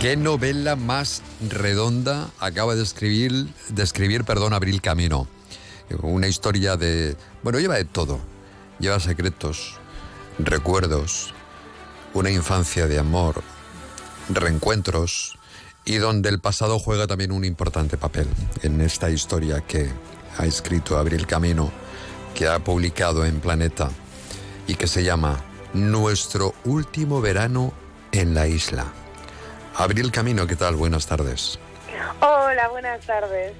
¿Qué novela más redonda acaba de escribir, de escribir perdón, Abril Camino? Una historia de... Bueno, lleva de todo. Lleva secretos, recuerdos, una infancia de amor, reencuentros y donde el pasado juega también un importante papel en esta historia que ha escrito Abril Camino, que ha publicado en Planeta y que se llama Nuestro último verano en la isla. Abril Camino, ¿qué tal? Buenas tardes. Hola, buenas tardes.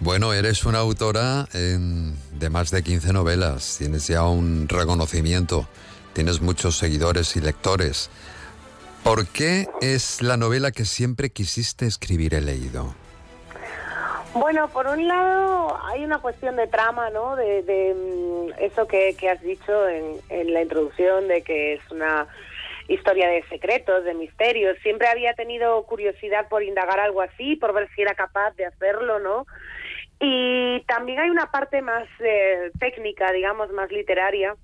Bueno, eres una autora de más de 15 novelas, tienes ya un reconocimiento, tienes muchos seguidores y lectores. ¿Por qué es la novela que siempre quisiste escribir he leído? Bueno, por un lado hay una cuestión de trama, ¿no? De, mm, eso que, has dicho en la introducción, de que es una historia de secretos, de misterios. Siempre había tenido curiosidad por indagar algo así, por ver si era capaz de hacerlo, ¿no? Y también hay una parte más eh, técnica, digamos, más literaria,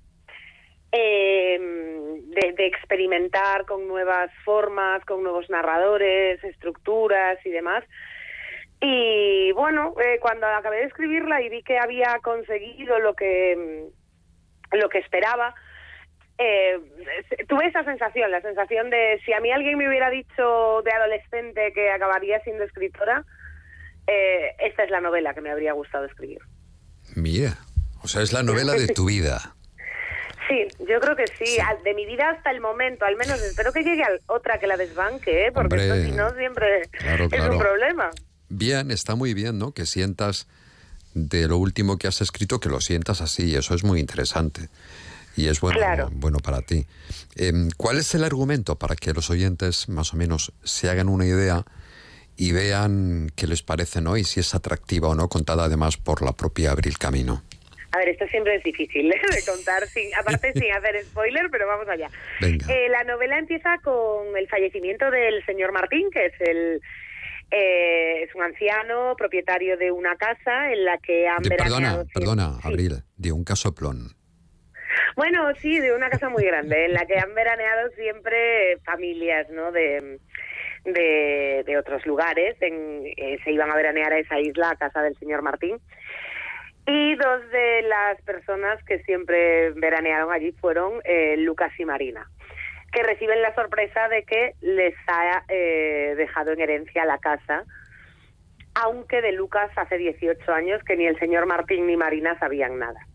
em, de, experimentar con nuevas formas, con nuevos narradores, estructuras y demás. Y bueno, eh, cuando acabé de escribirla y vi que había conseguido lo que, lo que esperaba, eh, tuve esa sensación, la sensación de si a mí alguien me hubiera dicho de adolescente que acabaría siendo escritora, eh, esta es la novela que me habría gustado escribir. Mira, o sea, es la novela de tu vida. Sí, yo creo que sí. De mi vida hasta el momento, al menos espero que llegue a otra que la desbanque, ¿eh? porque si no siempre es un problema. Bien, está muy bien, ¿no? Que sientas de lo último que has escrito, que lo sientas así, eso es muy interesante y es bueno, bueno para ti. Em, ¿Cuál es el argumento para que los oyentes más o menos se hagan una idea y vean qué les parece ¿no? y si es atractiva o no, contada además por la propia Abril Camino? A ver, esto siempre es difícil ¿eh? de contar, sin, aparte sin hacer spoiler, pero vamos allá. Eh, la novela empieza con el fallecimiento del señor Martín, que es el eh, es un anciano propietario de una casa en la que han Perdona, perdona, Abril, de un casoplón. Bueno, sí, de una casa muy grande, en la que han veraneado siempre familias, ¿no? De, de, otros lugares. Eh, se iban a veranear a esa isla, a casa del señor Martín. Y dos de las personas que siempre veranearon allí fueron eh, Lucas y Marina, que reciben la sorpresa de que les ha eh, dejado en herencia la casa, aunque de Lucas hace 18 años que ni el señor Martín ni Marina sabían nada.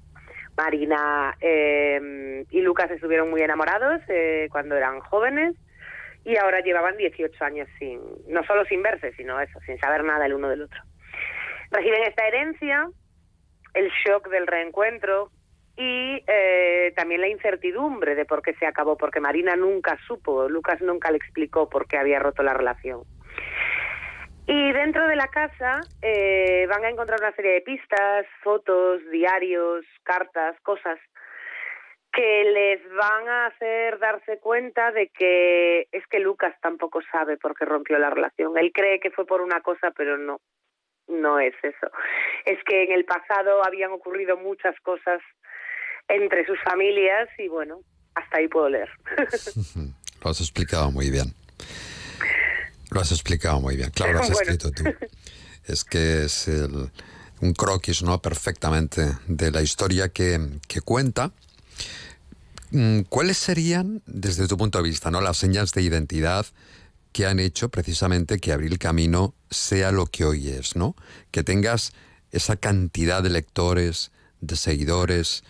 Marina eh, y Lucas estuvieron muy enamorados eh, cuando eran jóvenes y ahora llevaban 18 años sin, no solo sin verse, sino eso, sin saber nada el uno del otro. Reciben esta herencia, el shock del reencuentro y eh, también la incertidumbre de por qué se acabó, porque Marina nunca supo, Lucas nunca le explicó por qué había roto la relación. Y dentro de la casa eh, van a encontrar una serie de pistas, fotos, diarios, cartas, cosas que les van a hacer darse cuenta de que es que Lucas tampoco sabe por qué rompió la relación. Él cree que fue por una cosa, pero no, no es eso. Es que en el pasado habían ocurrido muchas cosas entre sus familias y bueno, hasta ahí puedo leer. Lo has explicado muy bien. Lo has explicado muy bien, claro, lo has escrito tú. Es que es un croquis, ¿no? Perfectamente de la historia que, que cuenta. Mm, ¿Cuáles serían, desde tu punto de vista, ¿no? las señas de identidad que han hecho precisamente que Abril Camino sea lo que hoy es, ¿no? Que tengas esa cantidad de lectores, de seguidores,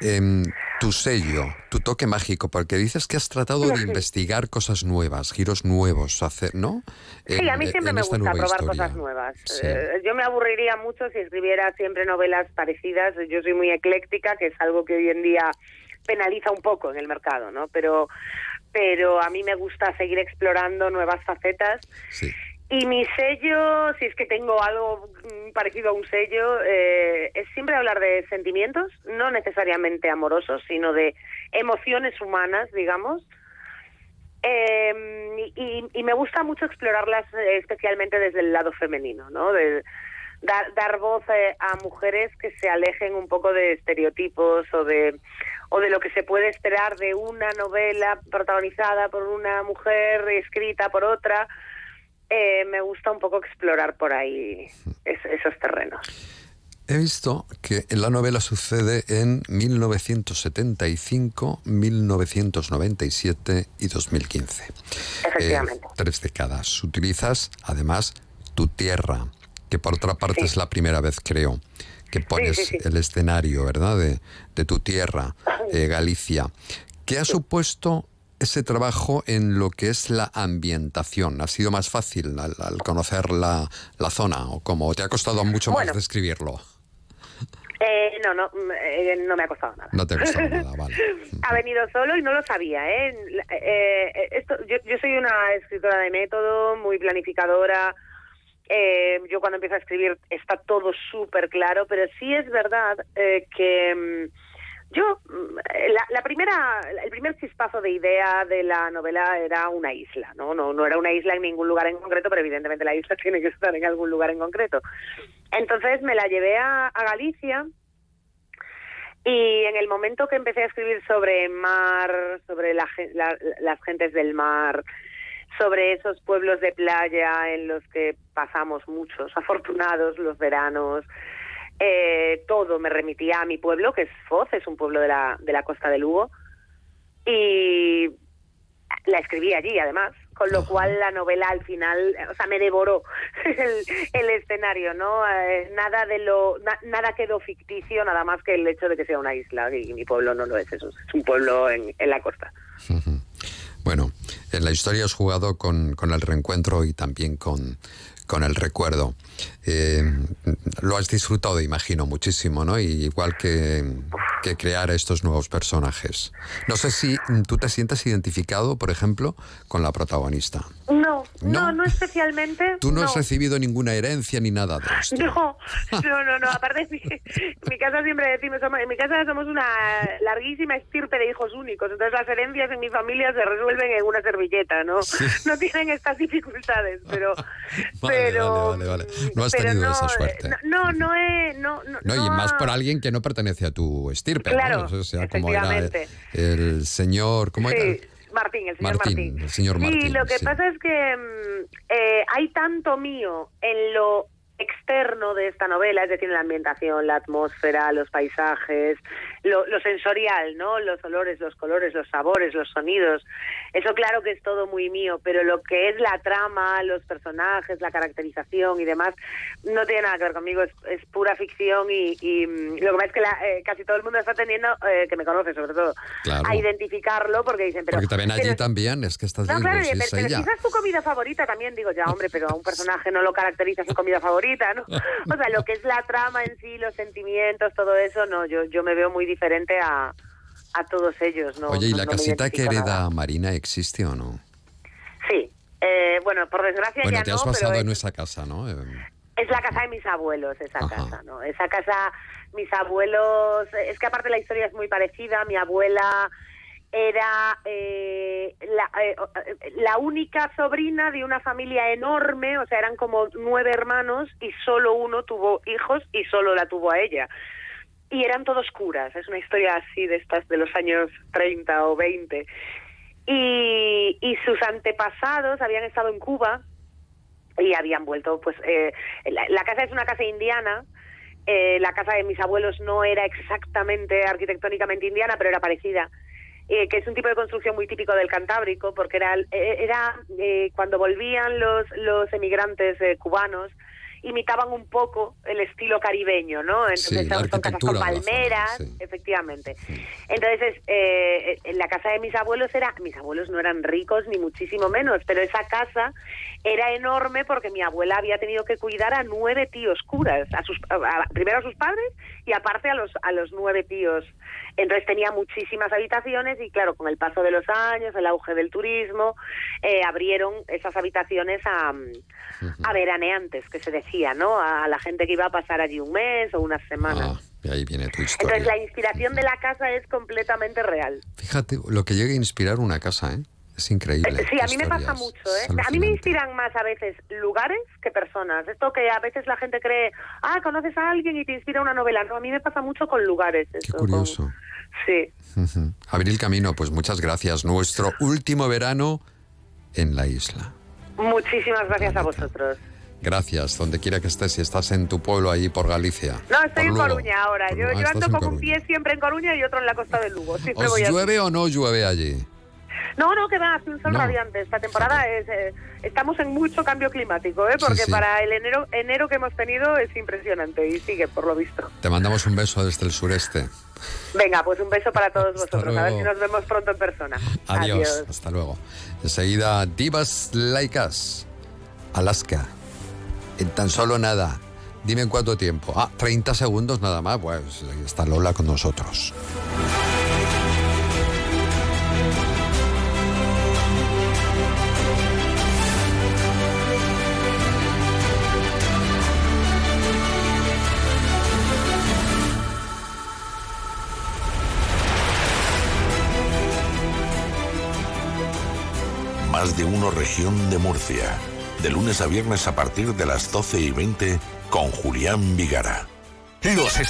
Em, tu sello, tu toque mágico, porque dices que has tratado de investigar cosas nuevas, giros nuevos, hacer, ¿no? Sí, a mí siempre me gusta probar cosas nuevas. Eh, yo me aburriría mucho si escribiera siempre novelas parecidas. Yo soy muy ecléctica, que es algo que hoy en día penaliza un poco en el mercado, ¿no? Pero, pero a mí me gusta seguir explorando nuevas facetas. Sí. Y mi sello, si es que tengo algo mm, parecido a un sello, eh, es siempre hablar de sentimientos, no necesariamente amorosos, sino de emociones humanas, digamos. Em, y, me gusta mucho explorarlas eh, especialmente desde el lado femenino, ¿no? De, dar, dar voz eh, a mujeres que se alejen un poco de estereotipos o de o de lo que se puede esperar de una novela protagonizada por una mujer escrita por otra. Eh, me gusta un poco explorar por ahí esos terrenos. He visto que la novela sucede en 1975, 1997 y 2015. Efectivamente. Eh, tres décadas. Utilizas, además, tu tierra, que por otra parte es la primera vez, creo, que pones el escenario, ¿verdad?, de, tu tierra, eh, Galicia. ¿Qué ha supuesto ese trabajo en lo que es la ambientación? ¿Ha sido más fácil al, conocer la, zona o cómo? ¿Te ha costado mucho más describirlo? Eh, no, no, mm, eh, no me ha costado nada. No te ha costado nada, vale. ha venido solo y no lo sabía, ¿eh? eh esto, yo, yo, soy una escritora de método, muy planificadora. yo cuando empiezo a escribir está todo súper claro, pero sí es verdad que mm, yo, mm, la, la, primera, el primer chispazo de idea de la novela era una isla, ¿no? ¿no? No era una isla en ningún lugar en concreto, pero evidentemente la isla tiene que estar en algún lugar en concreto. Entonces me la llevé a, Galicia y en el momento que empecé a escribir sobre mar, sobre las gentes del mar, sobre esos pueblos de playa en los que pasamos muchos, afortunados los veranos, eh, todo me remitía a mi pueblo, que es Foz, es un pueblo de la, de la costa de Lugo, y la escribí allí además con lo cual la novela al final, o sea, me devoró el, escenario, ¿no? Eh, nada de lo, nada quedó ficticio, nada más que el hecho de que sea una isla y mi pueblo no lo es, eso es un pueblo en, en la costa. Bueno, en la historia has jugado con, con el reencuentro y también con, con el recuerdo. Eh, lo has disfrutado, imagino, muchísimo, ¿no? igual que, que, crear estos nuevos personajes. No sé si tú te sientes identificado, por ejemplo, con la protagonista. No, no, especialmente. Tú no, has recibido ninguna herencia ni nada de esto. No, no, no, no. Aparte, en mi, casa siempre decimos, en mi casa somos una larguísima estirpe de hijos únicos, entonces las herencias en mi familia se resuelven en una servilleta, ¿no? No tienen estas dificultades, pero... pero vale, vale, No has tenido esa suerte. No, no, he... No, no, y más por alguien que no pertenece a tu estirpe, claro, O sea, como era el, señor... ¿Cómo era? Martín, el señor Martín. El señor Martín. Sí, lo que pasa es que mm, eh, hay tanto mío en lo externo de esta novela, es decir, la ambientación, la atmósfera, los paisajes, lo, sensorial, ¿no? Los olores, los colores, los sabores, los sonidos. Eso claro que es todo muy mío, pero lo que es la trama, los personajes, la caracterización y demás, no tiene nada que ver conmigo, es, pura ficción y, mm, lo que pasa es que eh, casi todo el mundo está teniendo, eh, que me conoce sobre todo, a identificarlo porque dicen, pero... Porque también allí también es que estás no, claro, pero, quizás tu comida favorita también, digo, ya hombre, pero a un personaje no lo caracteriza su comida favorita, ¿no? O sea, lo que es la trama en sí, los sentimientos, todo eso, no, yo, yo me veo muy diferente a, a todos ellos. No, Oye, ¿y la casita que hereda Marina existe o no? Sí, eh, bueno, por desgracia bueno, ya te has basado en esa casa, ¿no? Eh, es la casa de mis abuelos, esa casa, ¿no? Esa casa, mis abuelos, es que aparte la historia es muy parecida, mi abuela era eh, la, la, única sobrina de una familia enorme, o sea, eran como nueve hermanos y solo uno tuvo hijos y solo la tuvo a ella y eran todos curas. Es una historia así de estas de los años 30 o 20. Y, y sus antepasados habían estado en Cuba y habían vuelto, pues, eh, la, casa es una casa indiana. Eh, la casa de mis abuelos no era exactamente arquitectónicamente indiana, pero era parecida. Eh, que es un tipo de construcción muy típico del Cantábrico, porque era, era cuando volvían los, los emigrantes cubanos, imitaban un poco el estilo caribeño, ¿no? Entonces son casas con palmeras, efectivamente. Entonces, eh, en la casa de mis abuelos era, mis abuelos no eran ricos ni muchísimo menos, pero esa casa era enorme porque mi abuela había tenido que cuidar a nueve tíos curas, a sus, primero a sus padres y aparte a los, a los nueve tíos. Entonces tenía muchísimas habitaciones y claro, con el paso de los años, el auge del turismo, eh, abrieron esas habitaciones a, a veraneantes, que se decía, ¿no? A la gente que iba a pasar allí un mes o unas semanas. Ah, ahí viene tu historia. Entonces la inspiración de la casa es completamente real. Fíjate lo que llega a inspirar una casa, ¿eh? Es increíble. Sí, a mí me pasa mucho. ¿eh? A mí me inspiran más a veces lugares que personas. Esto que a veces la gente cree, ah, conoces a alguien y te inspira una novela. No, a mí me pasa mucho con lugares. Qué curioso. Sí. Abril Camino, pues muchas gracias. Nuestro último verano en la isla. Muchísimas gracias a vosotros. Gracias, donde quiera que estés, si estás en tu pueblo ahí por Galicia. No, estoy en Coruña ahora. yo, ando con un pie siempre en Coruña y otro en la costa de Lugo. ¿Os llueve o no llueve allí? No, no, que va, hace un sol radiante. Esta temporada es, eh, estamos en mucho cambio climático, ¿eh? porque para el enero, enero que hemos tenido es impresionante y sigue, por lo visto. Te mandamos un beso desde el sureste. Venga, pues un beso para todos vosotros. A ver si nos vemos pronto en persona. Adiós. Hasta luego. Enseguida, Divas Laicas, Alaska. En tan solo nada. Dime en cuánto tiempo. Ah, 30 segundos nada más. Pues está Lola con nosotros. Más de uno región de Murcia. De lunes a viernes a partir de las 12 y 20 con Julián Vigara. Los